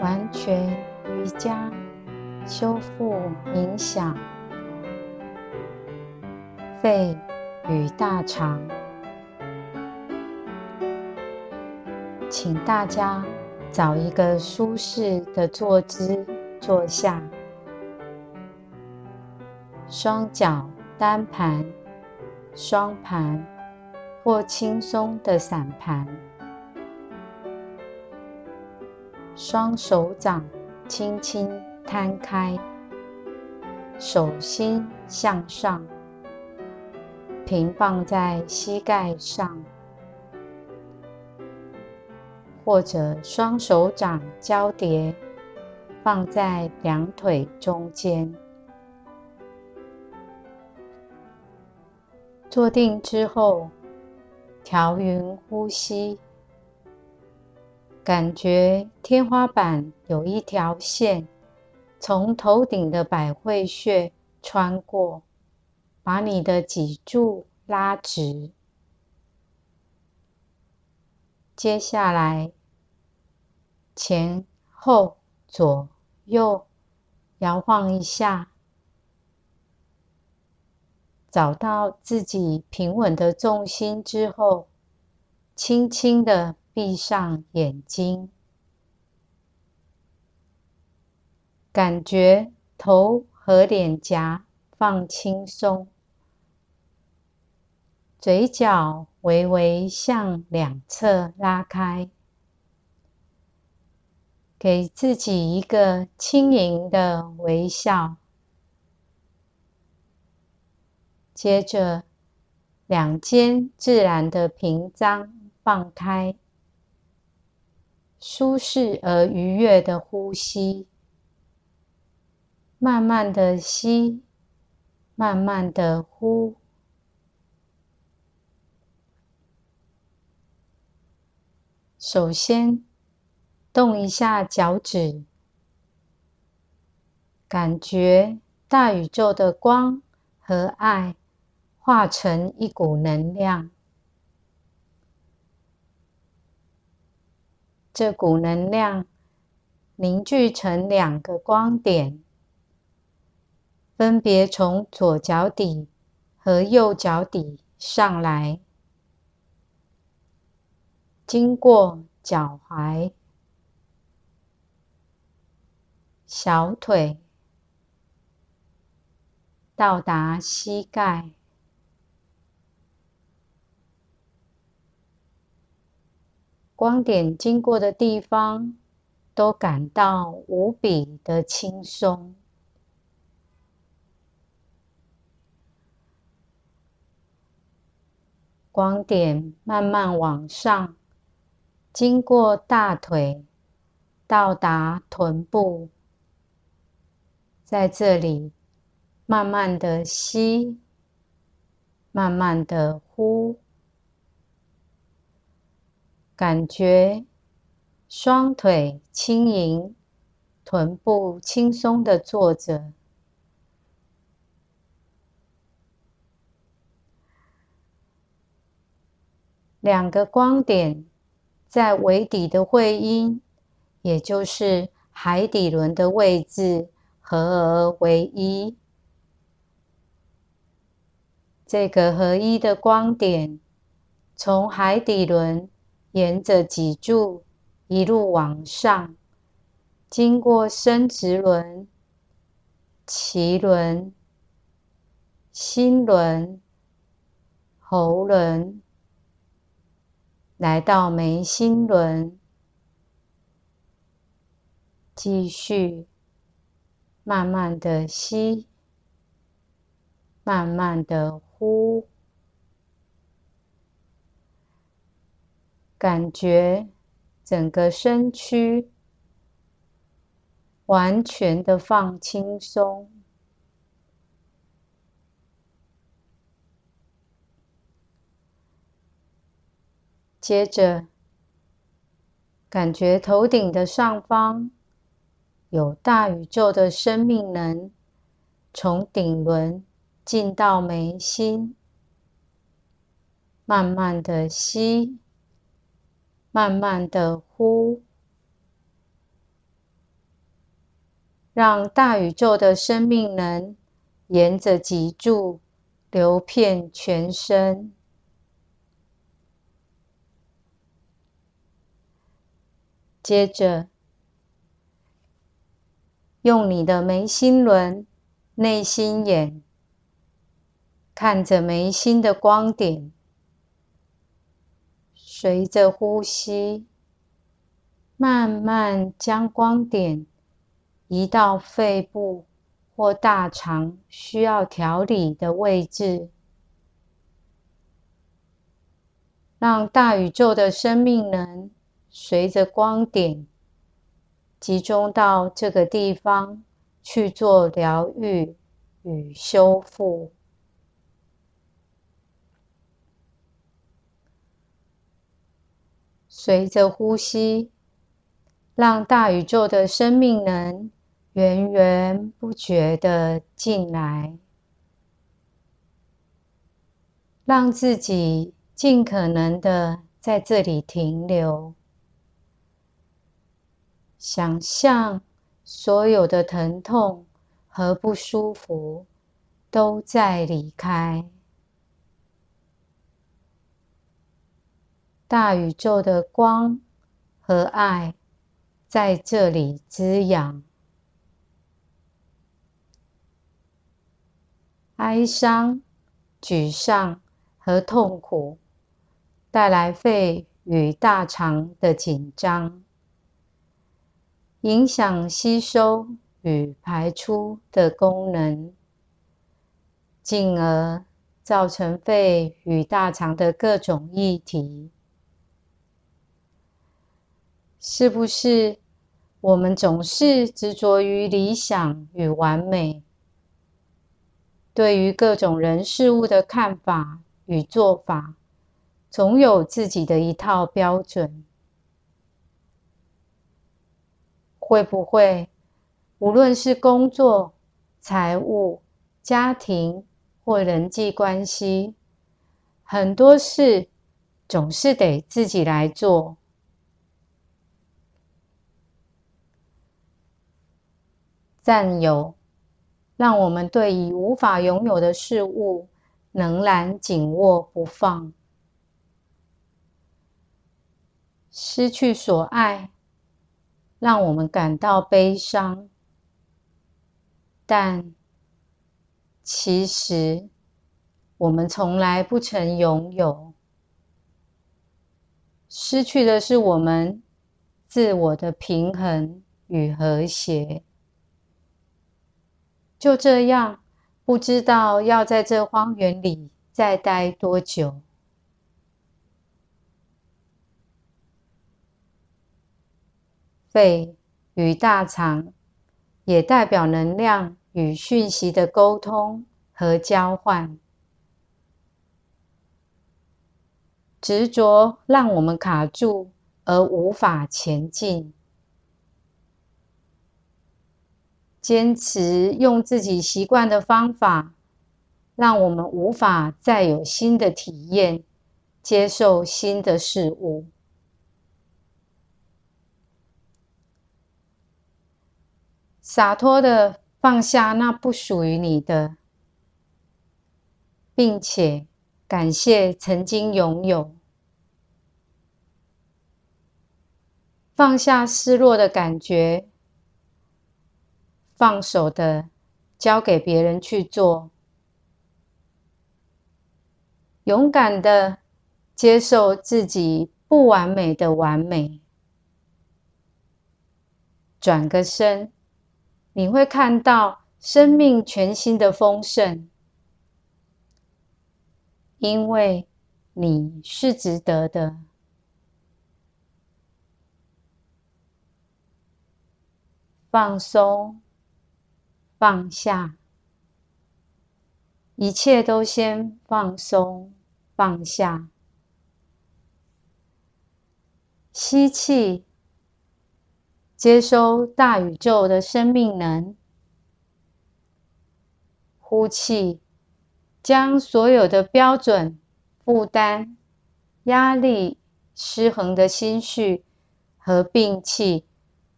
完全瑜伽修复冥想肺与大肠，请大家找一个舒适的坐姿坐下，双脚单盘、双盘或轻松的散盘。双手掌轻轻摊开，手心向上，平放在膝盖上，或者双手掌交叠放在两腿中间。坐定之后，调匀呼吸。感觉天花板有一条线从头顶的百会穴穿过，把你的脊柱拉直。接下来，前后左右摇晃一下，找到自己平稳的重心之后，轻轻的。闭上眼睛，感觉头和脸颊放轻松，嘴角微微向两侧拉开，给自己一个轻盈的微笑。接着，两肩自然的平张放开。舒适而愉悦的呼吸，慢慢的吸，慢慢的呼。首先，动一下脚趾，感觉大宇宙的光和爱化成一股能量。这股能量凝聚成两个光点，分别从左脚底和右脚底上来，经过脚踝、小腿，到达膝盖。光点经过的地方，都感到无比的轻松。光点慢慢往上，经过大腿，到达臀部，在这里慢慢的吸，慢慢的呼。感觉双腿轻盈，臀部轻松的坐着，两个光点在尾底的会阴，也就是海底轮的位置合而为一。这个合一的光点从海底轮。沿着脊柱一路往上，经过生殖轮、脐轮、心轮、喉轮，来到眉心轮，继续慢慢的吸，慢慢的呼。感觉整个身躯完全的放轻松，接着感觉头顶的上方有大宇宙的生命能从顶轮进到眉心，慢慢的吸。慢慢的呼，让大宇宙的生命能沿着脊柱流遍全身。接着，用你的眉心轮、内心眼，看着眉心的光点，随着呼吸，慢慢将光点。移到肺部或大肠需要调理的位置，让大宇宙的生命能随着光点集中到这个地方去做疗愈与修复。随着呼吸，让大宇宙的生命能。源源不绝的进来，让自己尽可能的在这里停留。想象所有的疼痛和不舒服都在离开，大宇宙的光和爱在这里滋养。哀伤、沮丧和痛苦带来肺与大肠的紧张，影响吸收与排出的功能，进而造成肺与大肠的各种议题。是不是我们总是执着于理想与完美？对于各种人事物的看法与做法，总有自己的一套标准。会不会，无论是工作、财务、家庭或人际关系，很多事总是得自己来做？占有。让我们对已无法拥有的事物仍然紧握不放，失去所爱，让我们感到悲伤。但其实，我们从来不曾拥有，失去的是我们自我的平衡与和谐。就这样，不知道要在这荒原里再待多久。肺与大肠也代表能量与讯息的沟通和交换。执着让我们卡住而无法前进。坚持用自己习惯的方法，让我们无法再有新的体验，接受新的事物。洒脱的放下那不属于你的，并且感谢曾经拥有，放下失落的感觉。放手的，交给别人去做；勇敢的接受自己不完美的完美。转个身，你会看到生命全新的丰盛，因为你是值得的。放松。放下，一切都先放松，放下。吸气，接收大宇宙的生命能；呼气，将所有的标准、负担、压力、失衡的心绪和病气，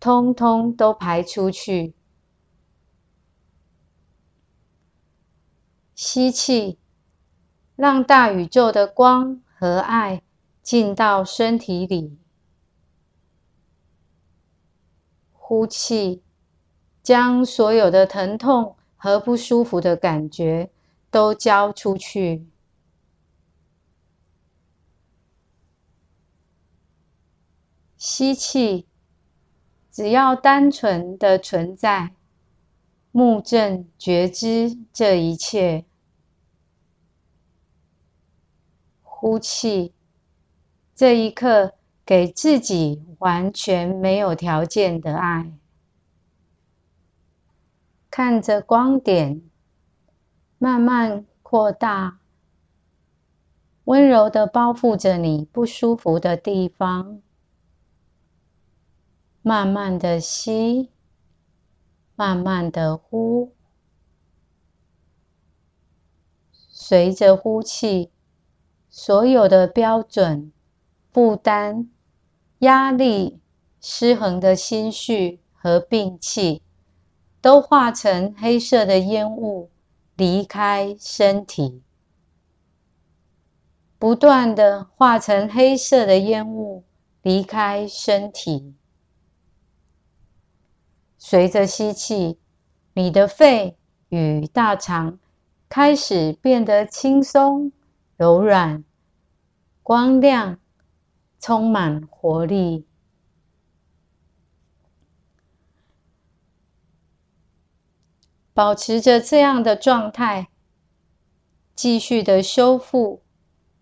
通通都排出去。吸气，让大宇宙的光和爱进到身体里。呼气，将所有的疼痛和不舒服的感觉都交出去。吸气，只要单纯的存在，目正觉知这一切。呼气，这一刻给自己完全没有条件的爱，看着光点慢慢扩大，温柔的包覆着你不舒服的地方。慢慢的吸，慢慢的呼，随着呼气，所有的标准、负担、压力、失衡的心绪和病气，都化成黑色的烟雾，离开身体，不断的化成黑色的烟雾，离开身体。随着吸气，你的肺与大肠开始变得轻松、柔软、光亮，充满活力。保持着这样的状态，继续的修复、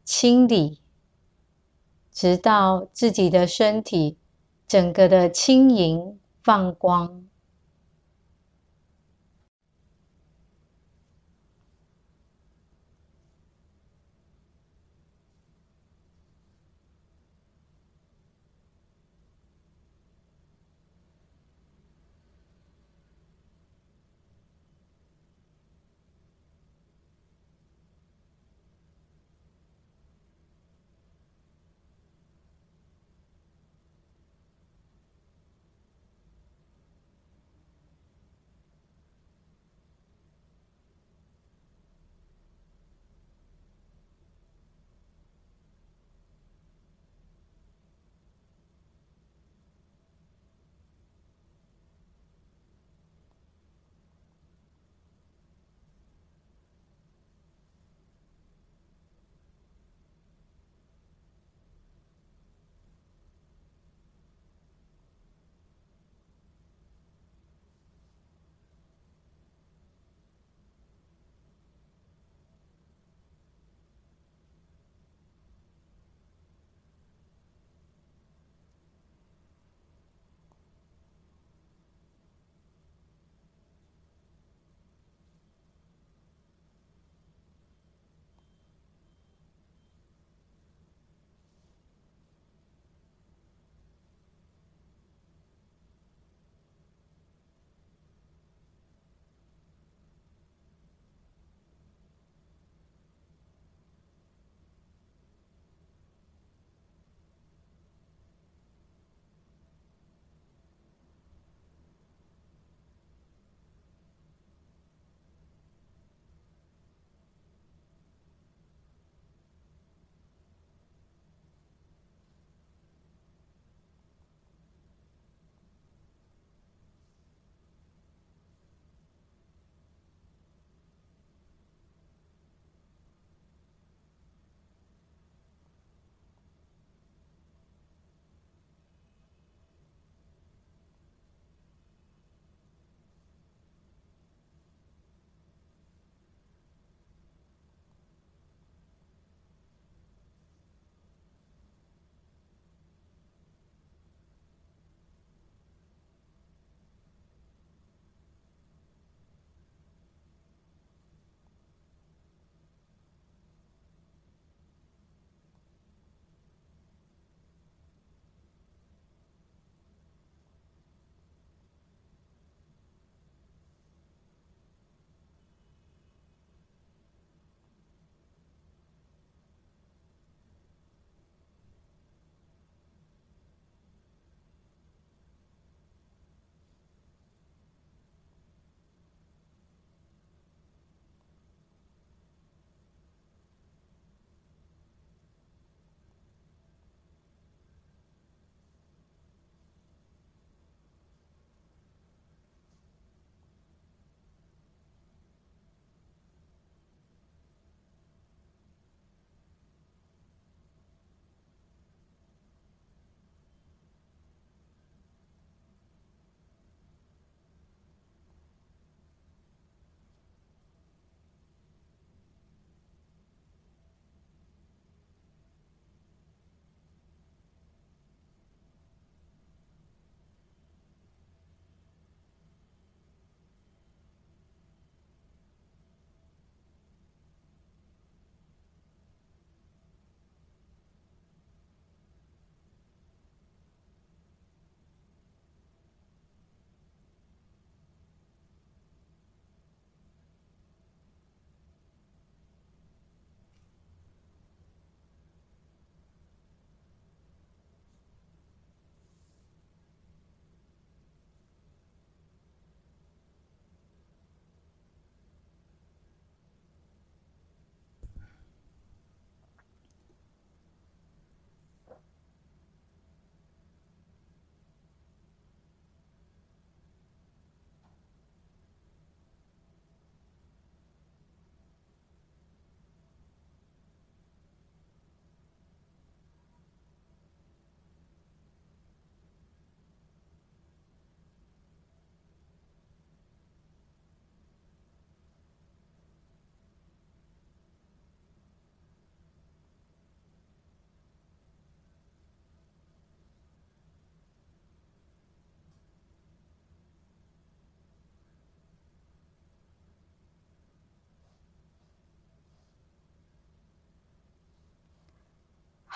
清理，直到自己的身体整个的轻盈、放光。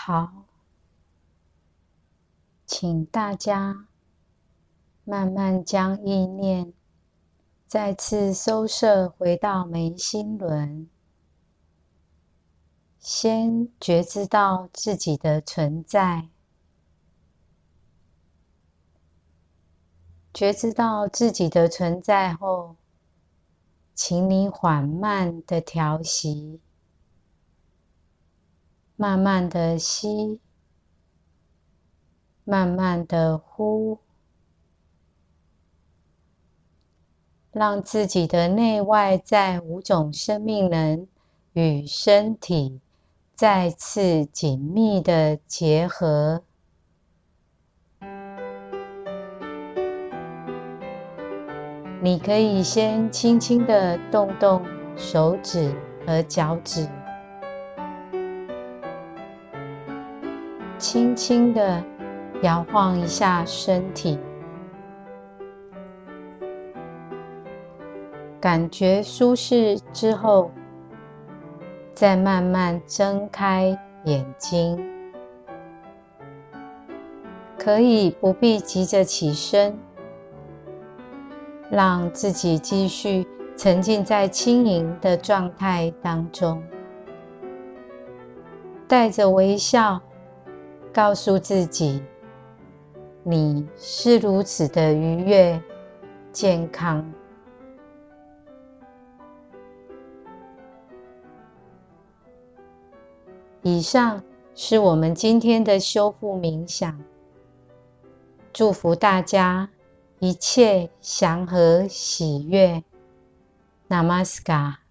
好，请大家慢慢将意念再次收摄回到眉心轮，先觉知到自己的存在，觉知到自己的存在后，请你缓慢的调息。慢慢的吸，慢慢的呼，让自己的内外在五种生命能与身体再次紧密的结合。你可以先轻轻的动动手指和脚趾。轻轻的摇晃一下身体，感觉舒适之后，再慢慢睁开眼睛。可以不必急着起身，让自己继续沉浸在轻盈的状态当中，带着微笑。告诉自己，你是如此的愉悦、健康。以上是我们今天的修复冥想。祝福大家一切祥和喜悦。Namaskar。